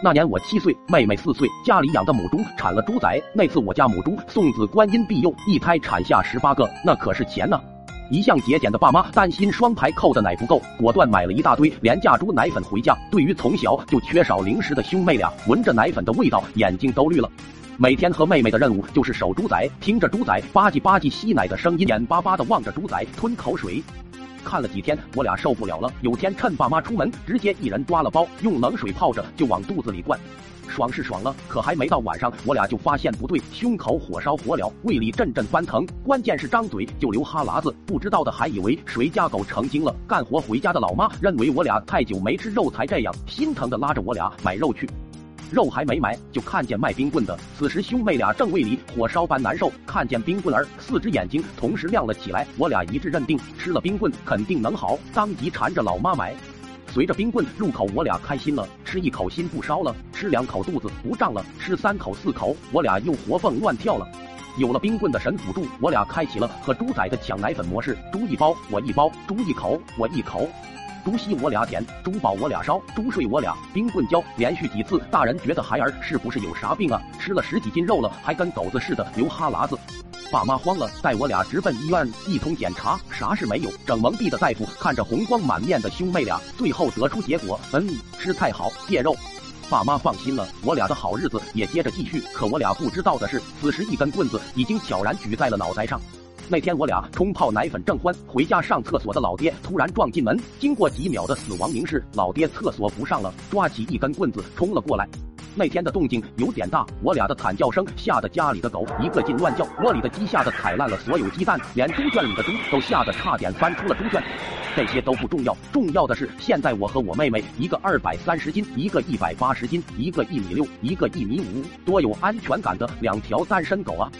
那年我七岁，妹妹四岁，家里养的母猪产了猪崽。那次我家母猪送子观音庇佑，一胎产下十八个，那可是钱呢。一向节俭的爸妈担心双排扣的奶不够，果断买了一大堆廉价猪奶粉回家。对于从小就缺少零食的兄妹俩，闻着奶粉的味道，眼睛都绿了。每天和妹妹的任务就是守猪仔，听着猪仔吧唧吧唧吸奶的声音，眼巴巴的望着猪仔吞口水。看了几天，我俩受不了了。有天趁爸妈出门，直接一人抓了包，用冷水泡着就往肚子里灌。爽是爽了，可还没到晚上，我俩就发现不对，胸口火烧火燎，胃里阵阵翻腾，关键是张嘴就流哈喇子。不知道的还以为谁家狗成精了。干活回家的老妈认为我俩太久没吃肉才这样，心疼的拉着我俩买肉去。肉还没买，就看见卖冰棍的。此时兄妹俩正胃里火烧般难受，看见冰棍儿，四只眼睛同时亮了起来。我俩一致认定吃了冰棍肯定能好，当即缠着老妈买。随着冰棍入口，我俩开心了，吃一口心不烧了，吃两口肚子不胀了，吃三口四口，我俩又活蹦乱跳了。有了冰棍的神辅助，我俩开启了和猪仔的抢奶粉模式：猪一包我一包，猪一口我一口。猪吸我俩舔，猪饱我俩烧，猪睡我俩冰棍浇，连续几次，大人觉得孩儿是不是有啥病啊？吃了十几斤肉了，还跟狗子似的流哈喇子。爸妈慌了，带我俩直奔医院，一通检查，啥事没有。整蒙逼的大夫看着红光满面的兄妹俩，最后得出结果：嗯，吃太好，戒肉。爸妈放心了，我俩的好日子也接着继续。可我俩不知道的是，此时一根棍子已经悄然举在了脑袋上。那天我俩冲泡奶粉正欢，回家上厕所的老爹突然撞进门，经过几秒的死亡凝视，老爹厕所不上了，抓起一根棍子冲了过来。那天的动静有点大，我俩的惨叫声吓得家里的狗一个劲乱叫，窝里的鸡吓得踩烂了所有鸡蛋，连猪圈里的猪都吓得差点翻出了猪圈。这些都不重要，重要的是现在我和我妹妹一个二百三十斤，一个一百八十斤，一个一米六，一个一米五，多有安全感的两条单身狗啊！